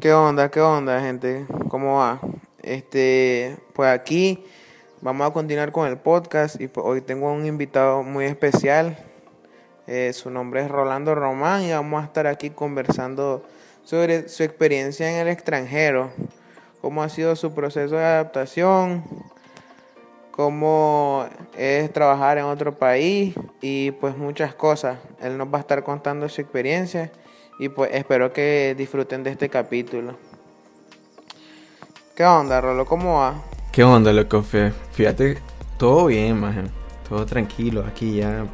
¿Qué onda? ¿Qué onda, gente? ¿Cómo va? Este, pues aquí vamos a continuar con el podcast y pues hoy tengo un invitado muy especial. Eh, su nombre es Rolando Román y vamos a estar aquí conversando sobre su experiencia en el extranjero, cómo ha sido su proceso de adaptación, cómo es trabajar en otro país y pues muchas cosas. Él nos va a estar contando su experiencia y pues espero que disfruten de este capítulo. ¿Qué onda, Rolo? ¿Cómo va? ¿Qué onda, loco? Fíjate, todo bien, maje. Todo tranquilo aquí ya.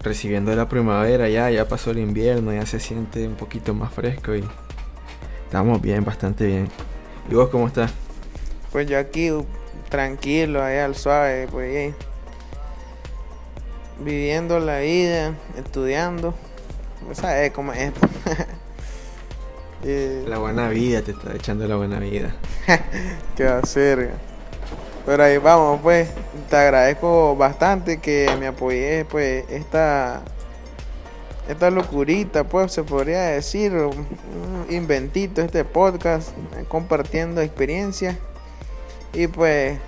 Recibiendo la primavera ya, ya pasó el invierno, ya se siente un poquito más fresco y estamos bien, bastante bien. ¿Y vos cómo estás? Pues yo aquí tranquilo, ahí al suave, pues viviendo la vida, estudiando. ¿Sabes cómo es? la buena vida, te está echando la buena vida. ¿Qué va a ser? Pero ahí vamos, pues. Te agradezco bastante que me apoyes, pues, esta. Esta locurita, pues, se podría decir. Un inventito, este podcast. Compartiendo experiencias. Y pues.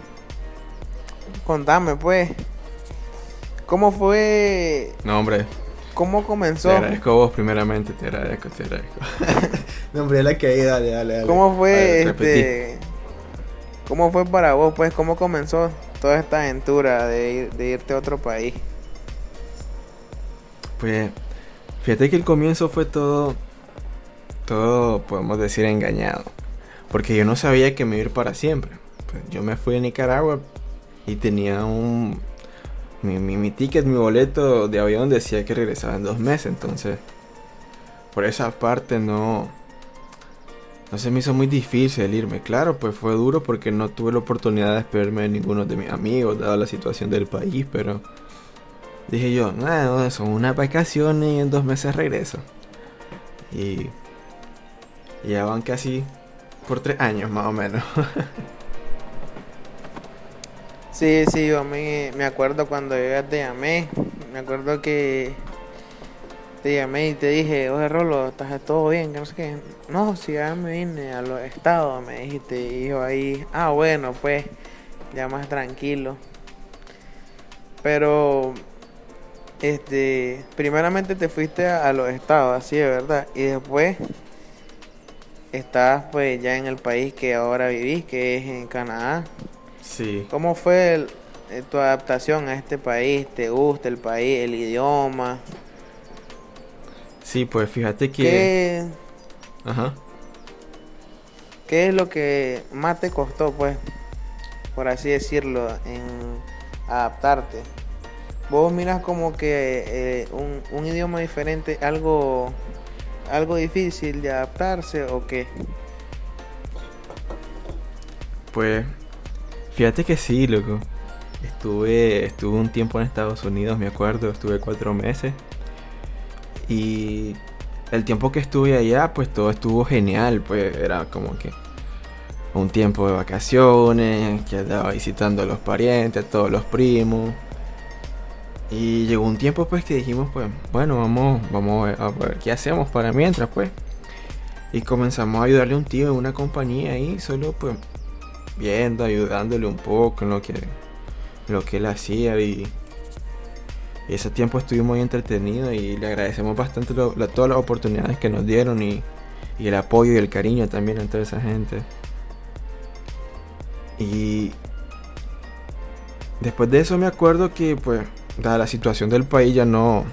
Contame, pues. ¿Cómo fue? No, hombre. ¿Cómo comenzó? Te agradezco vos primeramente, te agradezco, te agradezco. no, hombre, la que ahí, dale, dale, dale. ¿Cómo fue este cómo fue para vos, pues, cómo comenzó toda esta aventura de, de irte a otro país? Pues, fíjate que el comienzo fue todo, todo, podemos decir, engañado. Porque yo no sabía que me iba a ir para siempre. Pues, yo me fui a Nicaragua y tenía un mi, mi, ticket, mi boleto de avión decía que regresaba en dos meses, entonces por esa parte no, no se me hizo muy difícil irme. Claro, pues fue duro porque no tuve la oportunidad de despedirme de ninguno de mis amigos, dada la situación del país, pero dije yo, nada, son unas vacaciones y en dos meses regreso. Y ya van casi por tres años más o menos. Sí, sí, yo me, me acuerdo cuando yo ya te llamé. Me acuerdo que te llamé y te dije, oye Rolo, ¿estás todo bien? no sé qué. No, si ya me vine a los estados, me dijiste. Y yo ahí, ah, bueno, pues, ya más tranquilo. Pero, este, primeramente te fuiste a, a los estados, así de verdad. Y después estás pues ya en el país que ahora vivís, que es en Canadá. Sí. ¿Cómo fue eh, tu adaptación a este país? ¿Te gusta el país, el idioma? Sí, pues fíjate que... ¿Qué... Ajá. ¿Qué es lo que más te costó, pues, por así decirlo, en adaptarte? ¿Vos miras como que eh, un, un idioma diferente, algo, algo difícil de adaptarse o qué? Pues Fíjate que sí, loco. Estuve, estuve un tiempo en Estados Unidos, me acuerdo, estuve cuatro meses. Y el tiempo que estuve allá, pues todo estuvo genial, pues era como que un tiempo de vacaciones, que andaba visitando a los parientes, a todos los primos. Y llegó un tiempo pues que dijimos pues, bueno, vamos, vamos a ver qué hacemos para mientras pues. Y comenzamos a ayudarle a un tío en una compañía ahí, solo pues viendo, ayudándole un poco en lo que, lo que él hacía y, ese tiempo estuvimos muy entretenidos y le agradecemos bastante todas las oportunidades que nos dieron y, y, el apoyo y el cariño también entre esa gente. Y después de eso me acuerdo que pues dada la situación del país ya no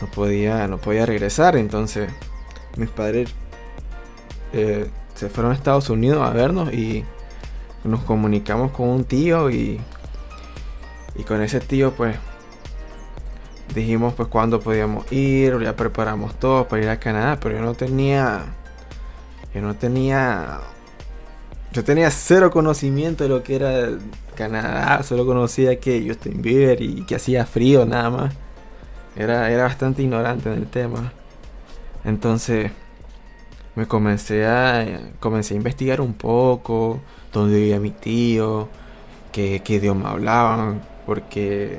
no podía no podía regresar entonces mis padres eh, se fueron a Estados Unidos a vernos y nos comunicamos con un tío y, y con ese tío pues dijimos pues cuándo podíamos ir, ya preparamos todo para ir a Canadá, pero yo no tenía, yo no tenía, yo tenía cero conocimiento de lo que era Canadá, solo conocía que Justin Bieber y que hacía frío nada más. Era, era bastante ignorante en el tema. Entonces me comencé a, comencé a investigar un poco, dónde vivía mi tío, qué, idioma hablaban, porque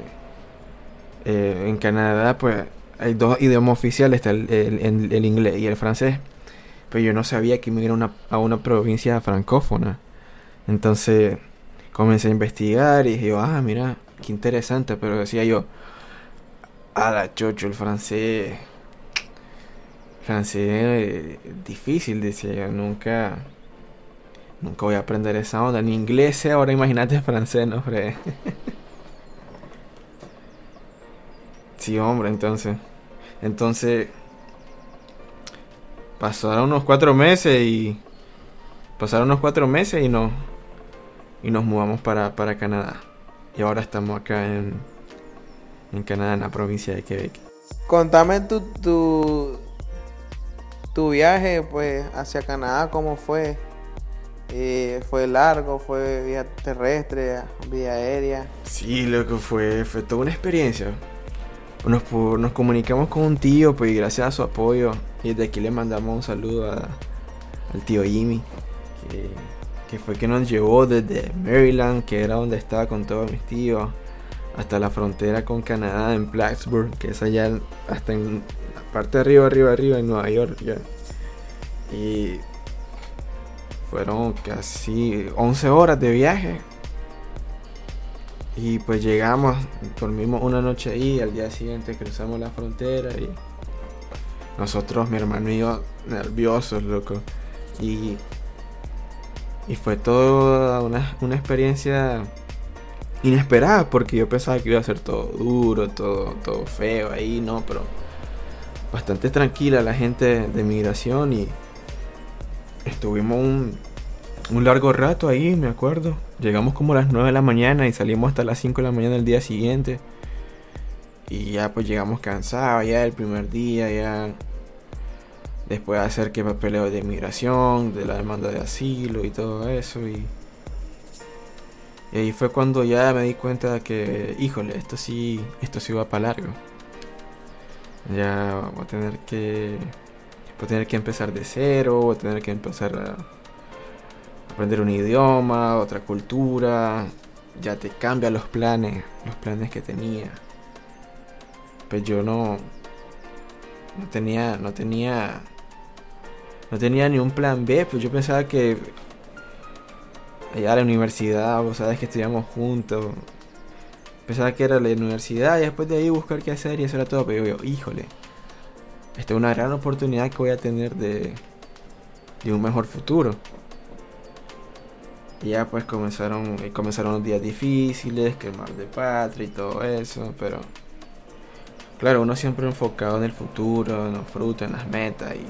eh, en Canadá pues hay dos idiomas oficiales, está el, inglés y el francés. pero yo no sabía que me una, a una provincia francófona. Entonces comencé a investigar y dije, ah, mira, qué interesante, pero decía yo, a la chocho, el francés, francés eh, difícil, decía yo, nunca, nunca voy a aprender esa onda, ni inglés, ahora imagínate francés, no, hombre. sí, hombre, entonces, entonces, pasaron unos cuatro meses y, pasaron unos cuatro meses y no, y nos mudamos para, para Canadá. Y ahora estamos acá en, en Canadá, en la provincia de Quebec. Contame tu, tu, tu viaje pues hacia Canadá, ¿cómo fue? Eh, ¿Fue largo? ¿Fue vía terrestre? ¿Vía aérea? Sí, lo que fue, fue toda una experiencia. Nos, nos comunicamos con un tío, pues y gracias a su apoyo. Y desde aquí le mandamos un saludo al tío Jimmy, que, fue que nos llevó desde Maryland, que era donde estaba con todos mis tíos, hasta la frontera con Canadá en Plattsburgh, que es allá hasta en parte de arriba, arriba, arriba, en Nueva York. ya. Y fueron casi 11 horas de viaje. Y pues llegamos, dormimos una noche ahí, al día siguiente cruzamos la frontera y nosotros, mi hermano y yo, nerviosos, loco. Y, y fue toda una, una experiencia inesperada porque yo pensaba que iba a ser todo duro, todo, todo feo ahí, no, pero bastante tranquila la gente de migración y estuvimos un, largo rato ahí, me acuerdo. Llegamos como a las 9 de la mañana y salimos hasta las 5 de la mañana del día siguiente. Y ya pues llegamos cansados ya el primer día, ya después de hacer que papeleo de inmigración, de la demanda de asilo y todo eso. Y, y ahí fue cuando ya me di cuenta que, híjole, esto sí, esto sí va para largo. Ya voy a tener que, voy a tener que empezar de cero, voy a tener que empezar a aprender un idioma, otra cultura, ya te cambia los planes, los planes que tenía. Pues yo no no tenía no tenía no tenía ni un plan B, pues yo pensaba que allá a la universidad, vos sabes que estudiamos juntos. Pensaba que era la universidad y después de ahí buscar qué hacer y eso era todo, pero yo, híjole, esta es una gran oportunidad que voy a tener de, de un mejor futuro. Y ya pues comenzaron, y comenzaron los días difíciles, que el mar de patria y todo eso, pero claro, uno siempre enfocado en el futuro, en los frutos, en las metas y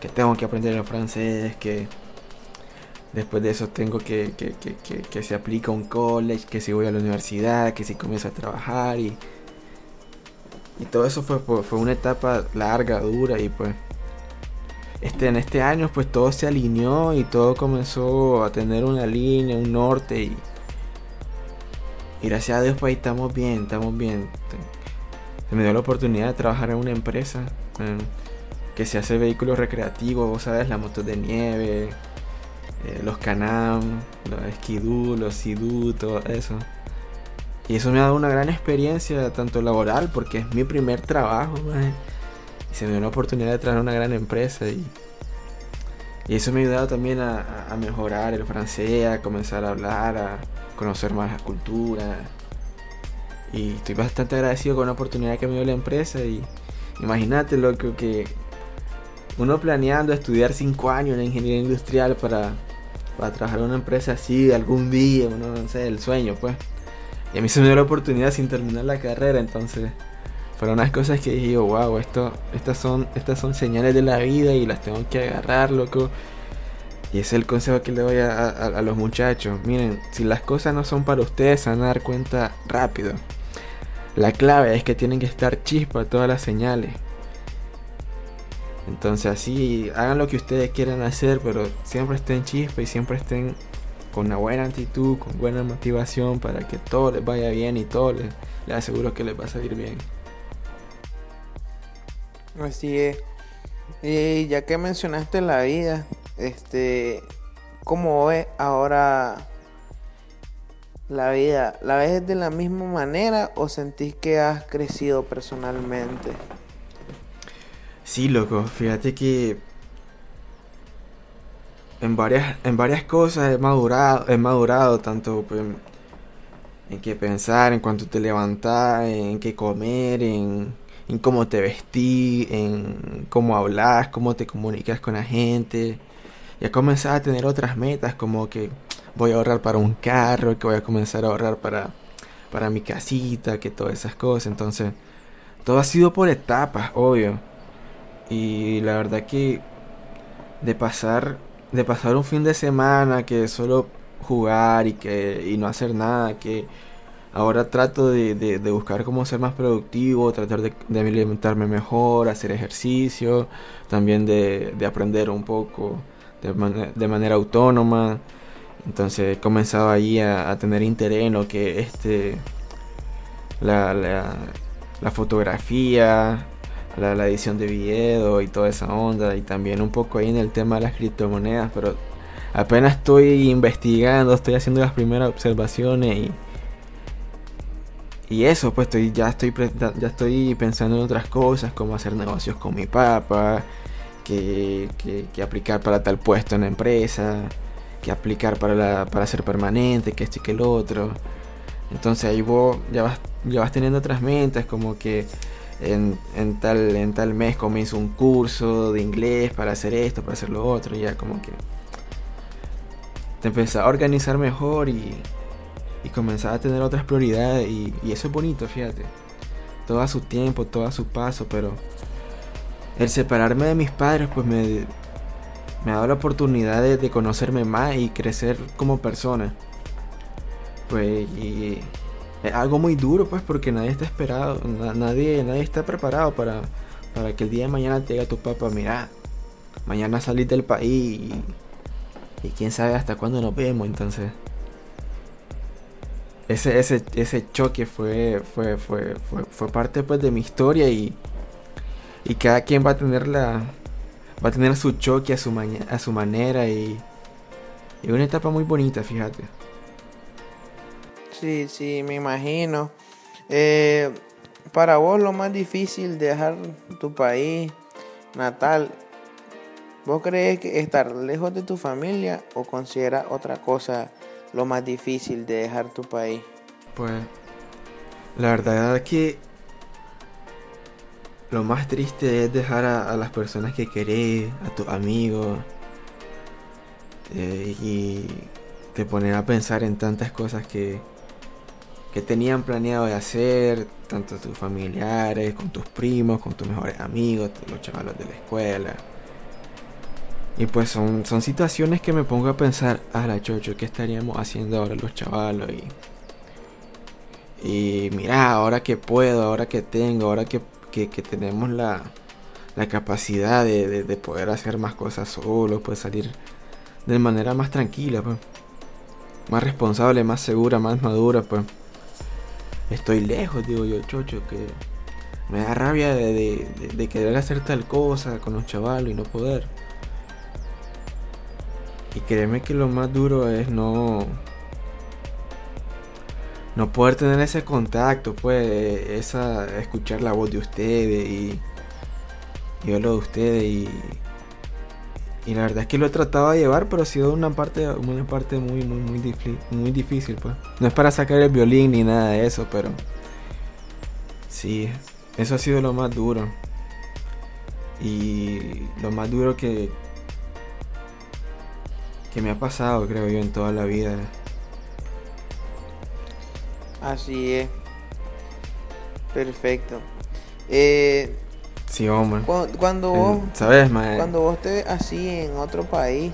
que tengo que aprender el francés, que después de eso tengo que, que, que, que, se aplica un college, que si voy a la universidad, que si comienzo a trabajar y, y todo eso fue, fue una etapa larga, dura y pues este, en este año pues todo se alineó y todo comenzó a tener una línea, un norte y, y gracias a Dios pues ahí estamos bien, estamos bien. Se me dio la oportunidad de trabajar en una empresa que se hace vehículos recreativos, vos sabes, las motos de nieve, eh, los Canam, los Skidoo, los Sidoo, todo eso. Y eso me ha dado una gran experiencia, tanto laboral, porque es mi primer trabajo, se me dio la oportunidad de trabajar en una gran empresa y, y eso me ha ayudado también a, mejorar el francés, a comenzar a hablar, a conocer más la cultura. Y estoy bastante agradecido con la oportunidad que me dio la empresa y imagínate lo que, que uno planeando estudiar 5 años en ingeniería industrial para, para trabajar en una empresa así algún día, no sé, el sueño pues. Y a mí se me dio la oportunidad sin terminar la carrera, entonces fueron unas cosas que dije wow, esto, estas son, estas son señales de la vida y las tengo que agarrar, loco. Y ese es el consejo que le doy a, a- a los muchachos. Miren, si las cosas no son para ustedes, se van a dar cuenta rápido. La clave es que tienen que estar chispa todas las señales. Entonces así, hagan lo que ustedes quieran hacer, pero siempre estén chispa y siempre estén con una buena actitud, con buena motivación para que todo les vaya bien y todo les, les aseguro que les va a salir bien. Así es. Y ya que mencionaste la vida, este, ¿cómo ves ahora la vida? ¿La ves de la misma manera o sentís que has crecido personalmente? Sí, loco, fíjate que en varias, en varias cosas he madurado, he madurado tanto pues, en qué pensar, en cuánto te levantas, en qué comer, en, cómo te vestís, en cómo hablas, cómo te comunicas con la gente. Y he a tener otras metas como que voy a ahorrar para un carro, que voy a comenzar a ahorrar para, para mi casita, que todas esas cosas. Entonces, todo ha sido por etapas, obvio. Y la verdad que de pasar de pasar un fin de semana que solo jugar y que y no hacer nada que ahora trato de, de, buscar cómo ser más productivo tratar de, alimentarme mejor hacer ejercicio también de, de aprender un poco de, manera autónoma. Entonces he comenzado ahí a, tener interés en lo que este la, la fotografía la, edición de video y toda esa onda y también un poco ahí en el tema de las criptomonedas, pero apenas estoy investigando, estoy haciendo las primeras observaciones y y eso, pues estoy ya estoy ya estoy pensando en otras cosas como hacer negocios con mi papá, que, aplicar para tal puesto en la empresa, que aplicar para la, para ser permanente, que este y que el otro. Entonces ahí vos ya vas, ya vas teniendo otras metas como que en, tal, en tal mes comienzo un curso de inglés para hacer esto, para hacer lo otro, y ya como que te empezás a organizar mejor y, y comenzás a tener otras prioridades y, eso es bonito, fíjate. Todo su tiempo, todo su paso, pero el separarme de mis padres pues me, me ha dado la oportunidad de, de conocerme más y crecer como persona. Pues y algo muy duro, pues, porque nadie está esperado, nadie, nadie está preparado para, para que el día de mañana te diga tu papá, mira, mañana salís del país y, y, quién sabe hasta cuándo nos vemos, entonces. Ese, ese, ese choque fue, fue, fue, fue, fue parte pues de mi historia y, y cada quien va a tener la va a tener su choque a su, a su manera y, y una etapa muy bonita, fíjate. Sí, sí, me imagino. Eh, para vos lo más difícil de dejar tu país natal, ¿vos crees que estar lejos de tu familia o consideras otra cosa lo más difícil de dejar tu país? Pues la verdad es que lo más triste es dejar a, las personas que querés, a tus amigos, eh, y te poner a pensar en tantas cosas que, que tenían planeado de hacer, tanto tus familiares, con tus primos, con tus mejores amigos, los chavalos de la escuela. Y pues son, son situaciones que me pongo a pensar, a la chocho, ¿qué estaríamos haciendo ahora los chavalos? Y, y mira, ahora que puedo, ahora que tengo, ahora que, que, tenemos la, la capacidad de, de, poder hacer más cosas solos, pues salir de manera más tranquila, pues. Más responsable, más segura, más madura, pues estoy lejos, digo yo, chocho, que me da rabia de, querer hacer tal cosa con los chavalos y no poder. Y créeme que lo más duro es no. No poder tener ese contacto, pues, esa. escuchar la voz de ustedes y. y lo de ustedes y. Y la verdad es que lo he tratado de llevar, pero ha sido una parte, una parte muy, muy, muy, difícil, muy difícil, pues. No es para sacar el violín ni nada de eso, pero sí, eso ha sido lo más duro. Y lo más duro que que me ha pasado, creo yo, en toda la vida. Así es. Perfecto. Eh, Sí, hombre. Cuando, vos, ¿sabes, cuando vos te así en otro país,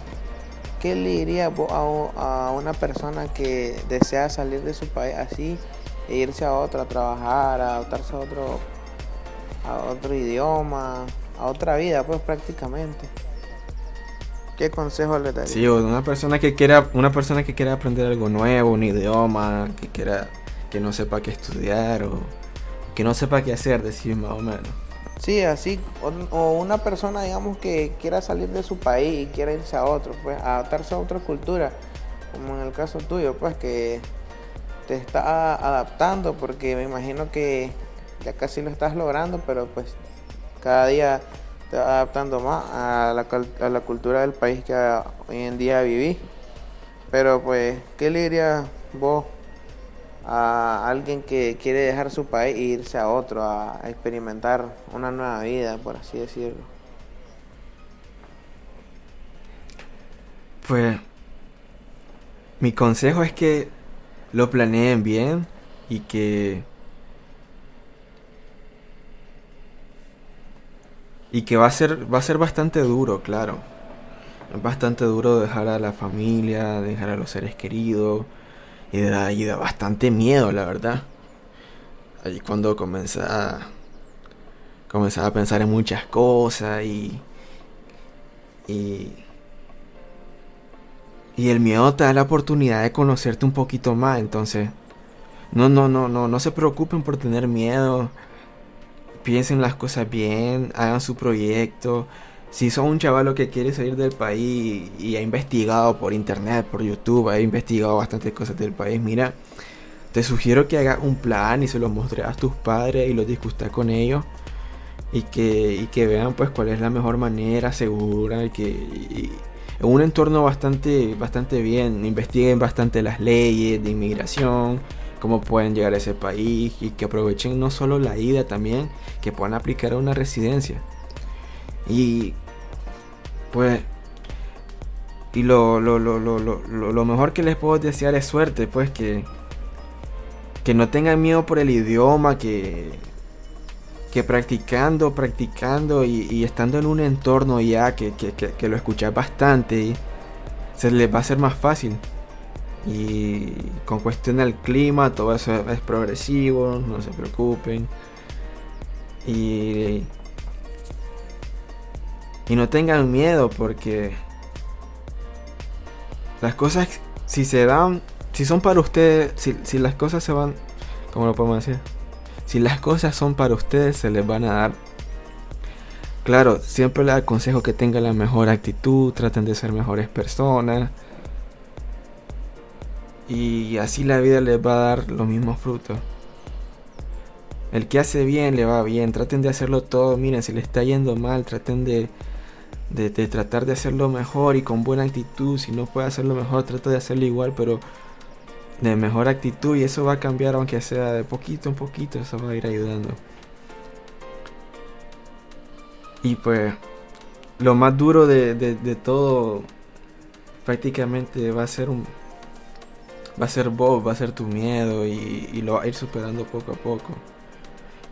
¿qué le dirías a, una persona que desea salir de su país así e irse a otro, a trabajar, a adaptarse a otro, a otro idioma, a otra vida, pues prácticamente? ¿Qué consejo le darías? Sí, una persona que quiera, una persona que quiera aprender algo nuevo, un idioma, que quiera, que no sepa qué estudiar o que no sepa qué hacer, decir más o menos. Sí, así, o, una persona, digamos, que quiera salir de su país y quiera irse a otro, pues, adaptarse a otra cultura, como en el caso tuyo, pues, que te está adaptando, porque me imagino que ya casi lo estás logrando, pero pues cada día te vas adaptando más a la, a la cultura del país que hoy en día vivís. Pero pues, ¿qué le dirías vos a alguien que quiere dejar su país e irse a otro, a, experimentar una nueva vida, por así decirlo? Pues mi consejo es que lo planeen bien y que y que va a ser va a ser bastante duro, claro. Es bastante duro dejar a la familia, dejar a los seres queridos y da, y da bastante miedo, la verdad. Ahí cuando comencé a comenzaba a pensar en muchas cosas y y y el miedo te da la oportunidad de conocerte un poquito más, entonces no, no, no, no, no se preocupen por tener miedo. Piensen las cosas bien, hagan su proyecto. Si son un chaval que quiere salir del país y ha investigado por internet, por YouTube, ha investigado bastantes cosas del país, mira, te sugiero que hagas un plan y se lo mostres a tus padres y lo discutas con ellos y que, y que vean pues cuál es la mejor manera segura y que en un entorno bastante, bastante bien, investiguen bastante las leyes de inmigración, cómo pueden llegar a ese país y que aprovechen no solo la ida también, que puedan aplicar a una residencia. Y pues y lo, lo, lo, lo, mejor que les puedo desear es suerte, pues que, que no tengan miedo por el idioma, que, que practicando, practicando y, estando en un entorno ya que, que, lo escuchas bastante, se les va a ser más fácil. Y con cuestión del clima, todo eso es progresivo, no se preocupen. Y, y no tengan miedo porque las cosas, si se dan, si son para ustedes, si, si las cosas se van, ¿cómo lo podemos decir? Si las cosas son para ustedes, se les van a dar. Claro, siempre les aconsejo que tengan la mejor actitud, traten de ser mejores personas. Y así la vida les va a dar los mismos frutos. El que hace bien le va bien, traten de hacerlo todo. Miren, si le está yendo mal, traten de, de, de tratar de hacerlo mejor y con buena actitud. Si no puede hacerlo mejor, trata de hacerlo igual, pero de mejor actitud y eso va a cambiar aunque sea de poquito en poquito, eso va a ir ayudando. Y pues lo más duro de, todo prácticamente va a ser un va a ser vos, va a ser tu miedo y, lo va a ir superando poco a poco.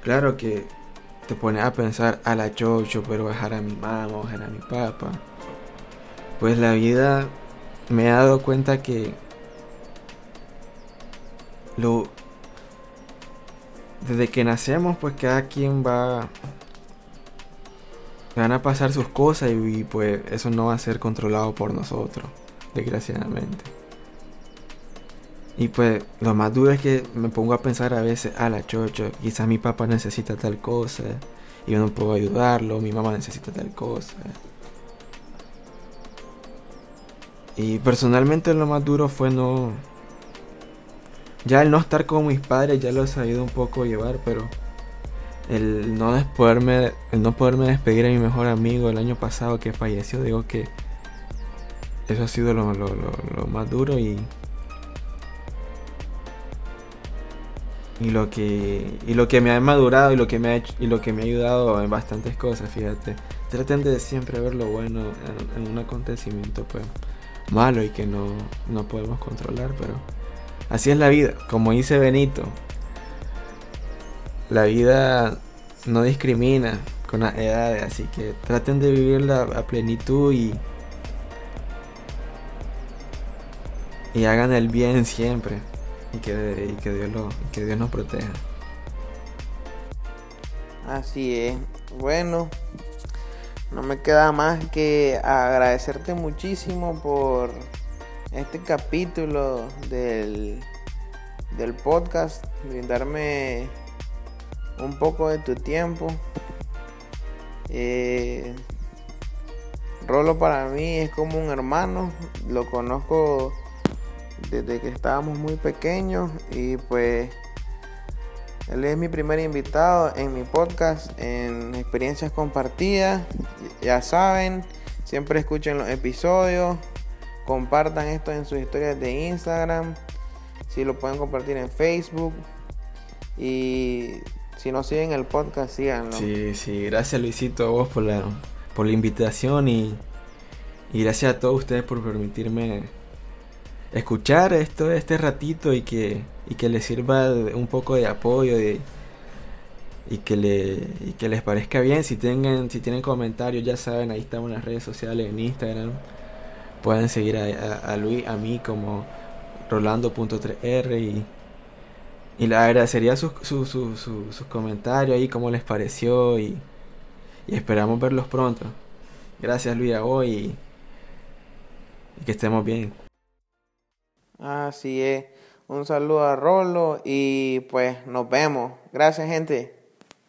Claro que te pones a pensar a la chocho, pero dejar a mi mamá, dejar a mi papá. Pues la vida me ha dado cuenta que lo desde que nacemos pues cada quien va van a pasar sus cosas y, pues eso no va a ser controlado por nosotros desgraciadamente y pues lo más duro es que me pongo a pensar a veces a la chocho quizás mi papá necesita tal cosa y yo no puedo ayudarlo mi mamá necesita tal cosa y personalmente lo más duro fue no ya el no estar con mis padres ya lo he sabido un poco llevar, pero el no poderme, el no poderme despedir a mi mejor amigo el año pasado que falleció, digo que eso ha sido lo, más duro y y lo que y lo que me ha madurado y lo que me ha y lo que me ha ayudado en bastantes cosas fíjate traten de siempre ver lo bueno en, en un acontecimiento pues malo y que no, no podemos controlar pero Así es la vida, como dice Benito. La vida no discrimina con las edades, así que traten de vivirla a plenitud y y hagan el bien siempre y que, que Dios lo que Dios nos proteja. Así es. Bueno, no me queda más que agradecerte muchísimo por este capítulo del, del podcast, brindarme un poco de tu tiempo. Eh, Rolo para mí es como un hermano, lo conozco desde que estábamos muy pequeños y pues él es mi primer invitado en mi podcast en experiencias compartidas ya saben, siempre escuchen los episodios, compartan esto en sus historias de Instagram, si lo pueden compartir en Facebook y si no siguen el podcast, síganlo. Sí, sí, gracias Luisito a vos por la, por la invitación y, y gracias a todos ustedes por permitirme escuchar esto este ratito y que, y que les sirva un poco de apoyo de, y que le y que les parezca bien. Si tengan si tienen comentarios ya saben ahí estamos en las redes sociales en Instagram. Pueden seguir a, a, Luis a mí como rolando.3r y y le agradecería sus, sus, sus, sus, comentarios ahí cómo les pareció y, y esperamos verlos pronto. Gracias Luis a hoy y que estemos bien así es. Un saludo a Rolo y pues nos vemos. Gracias gente